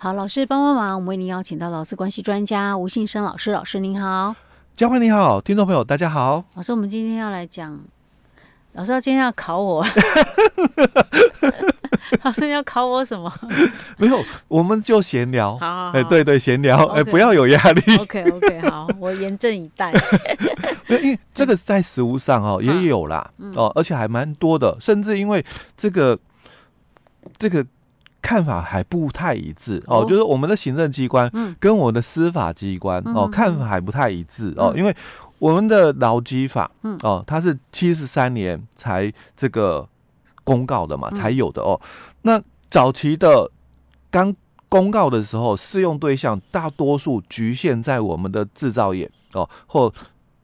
好，老师帮帮忙，我们为您邀请到劳资关系专家吴信生老师，老师您好，嘉惠你好，听众朋友大家好，老师，我们今天要来讲，老师要今天要考我，老师你要考我什么？没有，我们就闲聊，好，哎，对对，闲聊，哎，不要有压力，OK OK，好，我严阵以待，因为这个在实务上哦也有啦，哦，而且还蛮多的，甚至因为这个这个。看法还不太一致。哦，就是我们的行政机关跟我们的司法机关哦，看法还不太一致。哦，因为我们的劳基法哦，它是七十三年才这个公告的嘛，才有的。哦。那早期的刚公告的时候，适用对象大多数局限在我们的制造业哦，或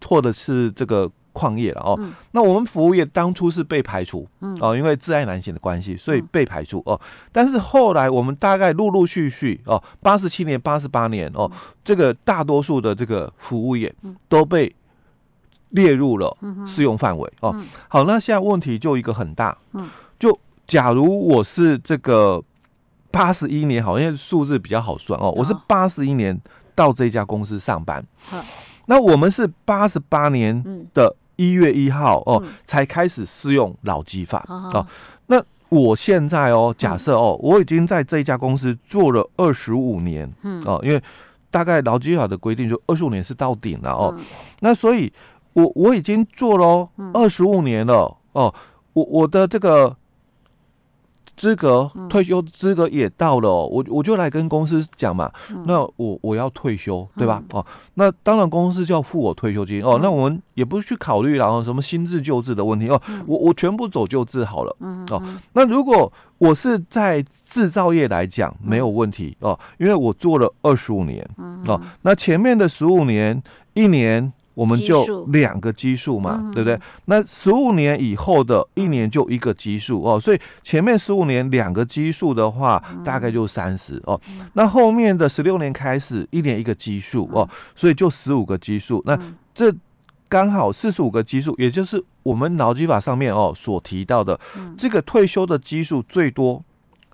或者是这个。矿业了哦，嗯、那我们服务业当初是被排除，嗯、哦，因为自爱难行的关系，所以被排除哦。但是后来我们大概陆陆续续哦，八十七年、八十八年哦，这个大多数的这个服务业都被列入了适用范围哦。好，那现在问题就一个很大，就假如我是这个八十一年，好，因为数字比较好算哦，我是八十一年到这家公司上班，那我们是八十八年的。一月一号哦，嗯、才开始适用劳基法啊、哦。那我现在哦，假设哦，我已经在这一家公司做了二十五年，嗯哦，因为大概劳基法的规定就二十五年是到顶了哦。嗯、那所以我我已经做了二十五年了哦，我我的这个。资格退休资格也到了，喔，我我就来跟公司讲嘛，那我我要退休，对吧？哦，那当然公司就要付我退休金哦。那我们也不去考虑然后什么新制旧制的问题哦，我我全部走旧制好了哦。那如果我是在制造业来讲没有问题哦，因为我做了二十五年哦，那前面的十五年一年。我们就两个基数嘛，数对不对？那十五年以后的一年就一个基数哦，所以前面十五年两个基数的话，大概就三十哦。那后面的十六年开始一年一个基数哦，所以就十五个基数。那这刚好四十五个基数，也就是我们劳基法上面哦所提到的这个退休的基数最多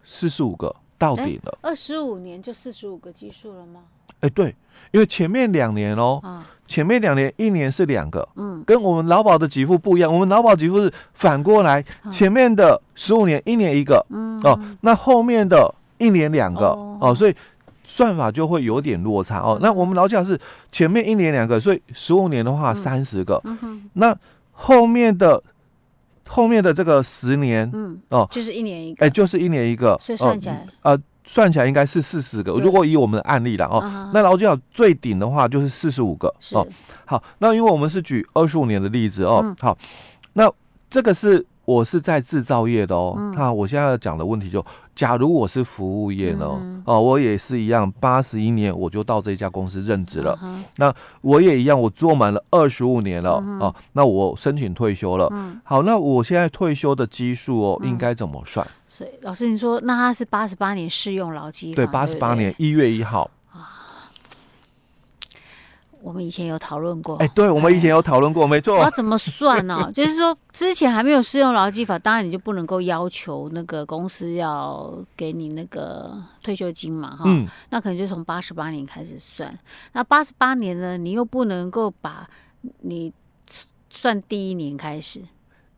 四十五个到顶了。二十五年就四十五个基数了吗？哎，对，因为前面两年哦。前面两年一年是两个，嗯，跟我们劳保的给付不一样。我们劳保给付是反过来，前面的十五年一年一个，嗯哦，那后面的一年两个，哦，所以算法就会有点落差哦。那我们劳教是前面一年两个，所以十五年的话三十个，那后面的后面的这个十年，嗯哦，就是一年一个，哎，就是一年一个，所以算起来，呃。算起来应该是四十个。如果以我们的案例了哦，那劳基法最顶的话就是四十五个哦。好，那因为我们是举二十五年的例子哦。好，那这个是我是在制造业的哦。那我现在要讲的问题就，假如我是服务业呢？哦，我也是一样，八十一年我就到这家公司任职了。那我也一样，我做满了二十五年了哦。那我申请退休了。好，那我现在退休的基数哦，应该怎么算？所以老师，你说那他是八十八年适用劳基法？对，八十八年一月一号啊。我们以前有讨论过。哎，对，我们以前有讨论过，没错。要怎么算呢？就是说，之前还没有适用劳基法，当然你就不能够要求那个公司要给你那个退休金嘛，哈。嗯。那可能就从八十八年开始算。那八十八年呢，你又不能够把你算第一年开始。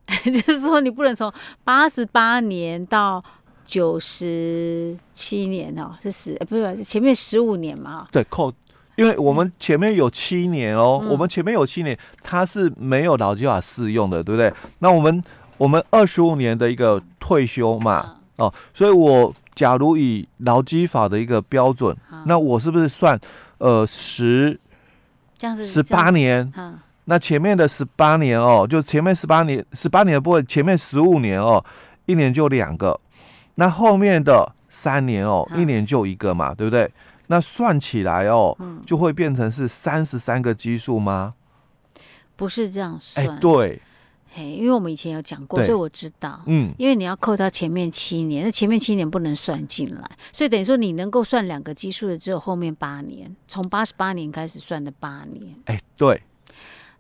就是说，你不能从八十八年到九十七年哦，是十，不是前面十五年嘛？对，扣，因为我们前面有七年哦，嗯、我们前面有七年，它是没有劳基法适用的，对不对？那我们我们二十五年的一个退休嘛，嗯、哦，所以我假如以劳基法的一个标准，嗯、那我是不是算呃十，这样是十八年？嗯那前面的十八年哦，就前面十八年，十八年的部分，前面十五年哦，一年就两个，那后面的三年哦，一年就一个嘛，对不对？那算起来哦，就会变成是三十三个基数吗？不是这样算，哎，对，嘿，因为我们以前有讲过，所以我知道，嗯，因为你要扣掉前面七年，那前面七年不能算进来，所以等于说你能够算两个基数的只有后面八年，从八十八年开始算的八年，哎，对。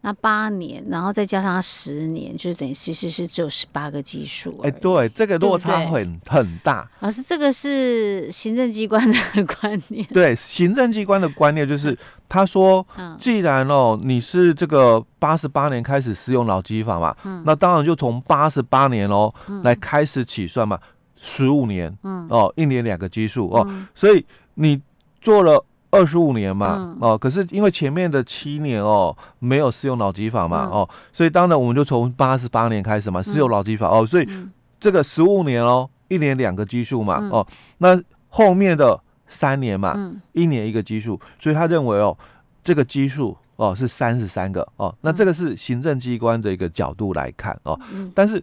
那八年，然后再加上他十年，就是等于其实是只有十八个基数。哎，对，这个落差很很大。老师，这个是行政机关的 观念。对，行政机关的观念就是，他说，既然哦你是这个八十八年开始适用劳基法嘛，嗯、那当然就从八十八年哦来开始起算嘛，十五年，嗯，哦，一年两个基数哦，嗯、所以你做了。二十五年嘛，嗯、哦，可是因为前面的七年哦没有适用老基法嘛，嗯、哦，所以当然我们就从八十八年开始嘛适用老基法、嗯、哦，所以这个十五年哦，一年两个基数嘛，嗯、哦，那后面的三年嘛，嗯、一年一个基数，所以他认为哦，这个基数哦是三十三个哦，那这个是行政机关的一个角度来看哦，嗯、但是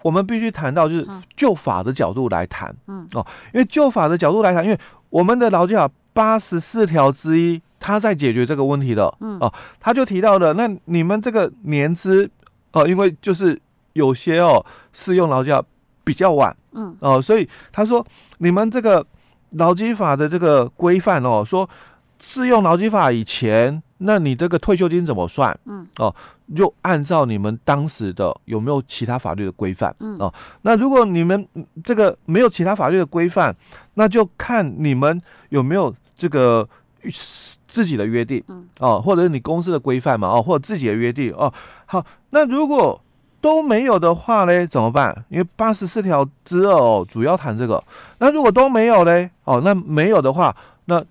我们必须谈到就是就法的角度来谈，嗯，哦，因为就法的角度来谈，因为我们的劳基法。八十四条之一，他在解决这个问题的，嗯哦，他就提到了，那你们这个年资哦，因为就是有些哦适用劳教比较晚，嗯哦，所以他说你们这个劳基法的这个规范哦，说适用劳基法以前，那你这个退休金怎么算？嗯哦，就按照你们当时的有没有其他法律的规范？嗯哦，那如果你们这个没有其他法律的规范，那就看你们有没有。这个自己的约定，嗯，哦，或者是你公司的规范嘛，哦，或者自己的约定，哦，好，那如果都没有的话呢，怎么办？因为八十四条之二哦，主要谈这个。那如果都没有呢？哦，那没有的话，那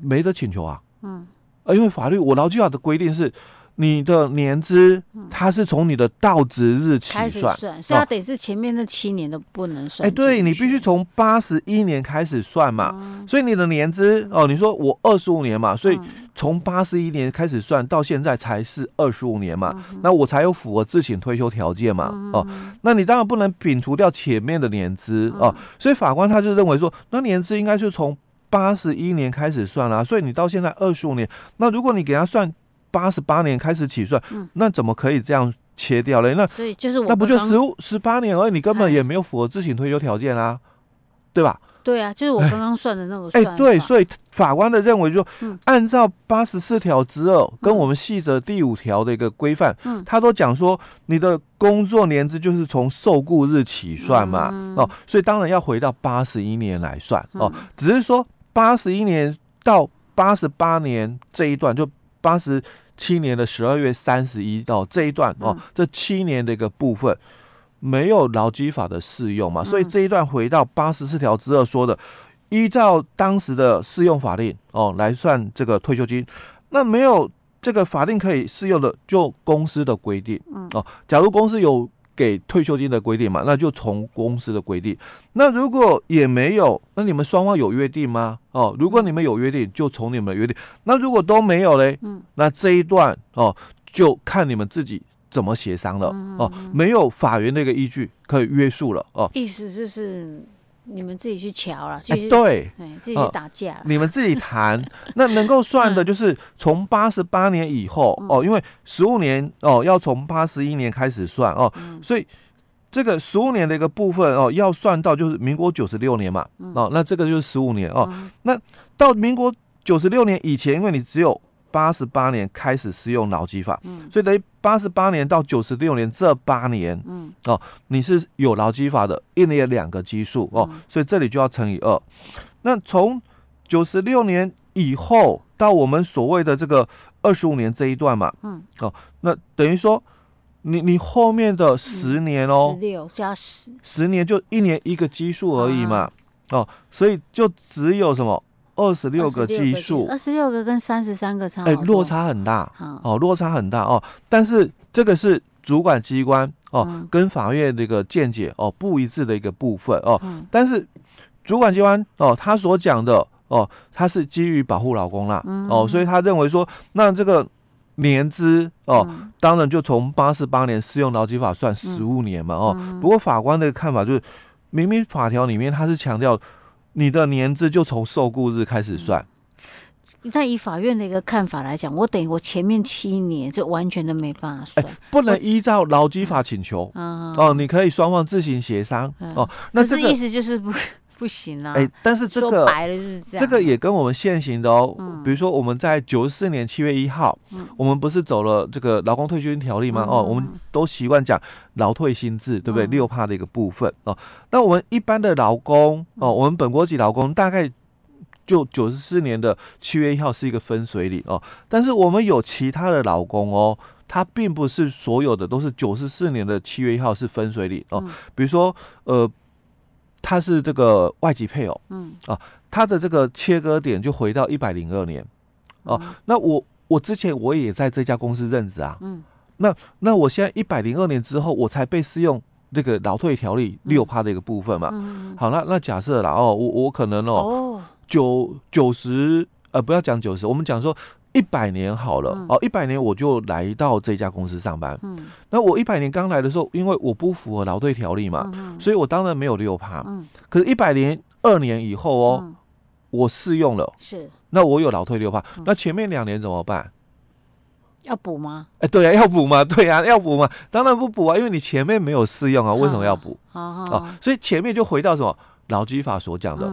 没得请求啊，嗯，因为法律我劳基法的规定是。你的年资，它是从你的到职日起算，所以它得是前面那七年都不能算。哎，对，你必须从八十一年开始算嘛。所以你的年资哦，你说我二十五年嘛，所以从八十一年开始算到现在才是二十五年嘛，那我才有符合自请退休条件嘛。哦，那你当然不能摒除掉前面的年资哦。所以法官他就认为说，那年资应该是从八十一年开始算啦。所以你到现在二十五年，那如果你给他算。八十八年开始起算，嗯、那怎么可以这样切掉嘞？那所以就是我那不就十五十八年而已，你根本也没有符合自请退休条件啊，对吧？对啊，就是我刚刚算的那个算。哎，对，所以法官的认为就，嗯、按照八十四条之二跟我们细则第五条的一个规范，嗯，他都讲说你的工作年资就是从受雇日起算嘛，嗯、哦，所以当然要回到八十一年来算哦，嗯、只是说八十一年到八十八年这一段就八十。七年的十二月三十一到这一段哦，这七年的一个部分没有劳基法的适用嘛，所以这一段回到八十四条之二说的，依照当时的适用法令哦来算这个退休金，那没有这个法令可以适用的，就公司的规定哦。假如公司有。给退休金的规定嘛，那就从公司的规定。那如果也没有，那你们双方有约定吗？哦，如果你们有约定，就从你们的约定。那如果都没有嘞，嗯，那这一段哦，就看你们自己怎么协商了。哦，没有法院的一个依据可以约束了。哦，意思就是。你们自己去瞧了，哎，对，自己去打架，你们自己谈。那能够算的就是从八十八年以后哦，因为十五年哦要从八十一年开始算哦，所以这个十五年的一个部分哦要算到就是民国九十六年嘛哦，那这个就是十五年哦，那到民国九十六年以前，因为你只有。八十八年开始适用劳基法，嗯，所以等于八十八年到九十六年这八年，嗯，哦，你是有劳基法的，一年两个基数哦，所以这里就要乘以二。那从九十六年以后到我们所谓的这个二十五年这一段嘛，嗯，哦，那等于说你你后面的十年哦，十六加十，十年就一年一个基数而已嘛，哦，所以就只有什么？二十六个基数，二十六个跟三十三个差，哎，落差很大，哦，落差很大哦。但是这个是主管机关哦，跟法院的一个见解哦不一致的一个部分哦。但是主管机关哦，他所讲的哦，他是基于保护老公啦，哦，所以他认为说，那这个年资哦，当然就从八十八年适用劳基法算十五年嘛哦。不过法官的看法就是，明明法条里面他是强调。你的年资就从受雇日开始算。那以法院的一个看法来讲，我等于我前面七年就完全都没办法算，欸、不能依照劳基法请求。嗯、哦，你可以双方自行协商。嗯、哦，那这个意思就是不不行啊！哎，但是这个白了就是这样，这个也跟我们现行的哦，嗯、比如说我们在九十四年七月一号，嗯、我们不是走了这个劳工退休金条例吗？嗯、哦，我们都习惯讲劳退薪制，对不对？六趴的一个部分哦。那我们一般的劳工哦，我们本国籍劳工大概就九十四年的七月一号是一个分水岭哦。但是我们有其他的劳工哦，他并不是所有的都是九十四年的七月一号是分水岭哦。比如说呃。他是这个外籍配偶，嗯。啊，他的这个切割点就回到一百零二年，哦、啊，那我我之前我也在这家公司任职啊，嗯，那那我现在一百零二年之后，我才被适用这个劳退条例六趴的一个部分嘛，嗯、好，那那假设啦，哦，我我可能哦，九九十呃，不要讲九十，我们讲说。一百年好了、嗯、哦，一百年我就来到这家公司上班。嗯，那我一百年刚来的时候，因为我不符合劳退条例嘛，嗯、所以我当然没有六趴。嗯，可是，一百年二年以后哦，嗯、我试用了，是，那我有劳退六趴。嗯、那前面两年怎么办？要补吗？哎，对呀、啊，要补吗？对呀、啊，要补吗？当然不补啊，因为你前面没有试用啊，为什么要补？啊，哦、所以前面就回到什么劳基法所讲的。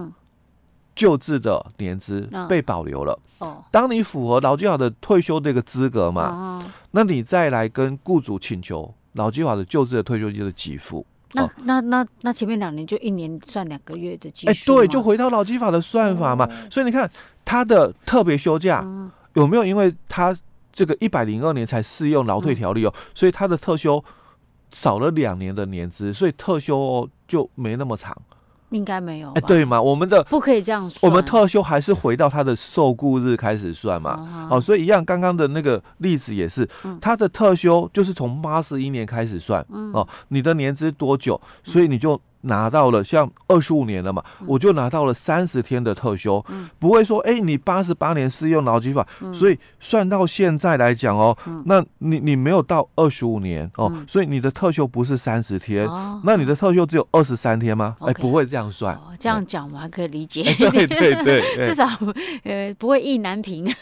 嗯旧制的年资被保留了。哦，当你符合劳基法的退休这个资格嘛，那你再来跟雇主请求劳基法的旧制的退休金的给付。那那那那前面两年就一年算两个月的给付。哎，对，就回到劳基法的算法嘛。所以你看他的特别休假有没有？因为他这个一百零二年才适用劳退条例哦，所以他的特休少了两年的年资，所以特休就没那么长。应该没有，哎，对嘛，我们的不可以这样说，我们特休还是回到他的受雇日开始算嘛，哦，所以一样，刚刚的那个例子也是，他的特休就是从八十一年开始算，哦，你的年资多久，所以你就。拿到了像二十五年了嘛，嗯、我就拿到了三十天的特休，嗯、不会说哎、欸，你八十八年适用劳基法，嗯、所以算到现在来讲哦，嗯、那你你没有到二十五年哦，嗯、所以你的特休不是三十天，哦、那你的特休只有二十三天吗？哎、哦，不会这样算，哦、这样讲我还可以理解，对对对，对。至少呃不会意难平。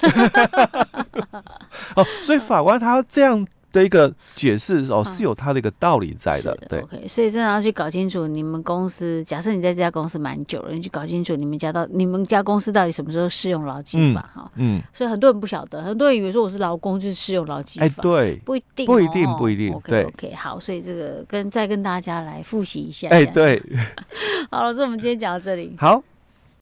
哦，所以法官他这样。的一个解释哦，是有它的一个道理在的，的对。OK，所以真的要去搞清楚你们公司。假设你在这家公司蛮久了，你去搞清楚你们家到你们家公司到底什么时候适用劳基法哈。嗯。所以很多人不晓得，很多人以为说我是劳工就是适用劳基法。哎，对，不一定，不一定，不一定。OK OK，好，所以这个跟再跟大家来复习一下。哎，对。好了，所以我们今天讲到这里。好。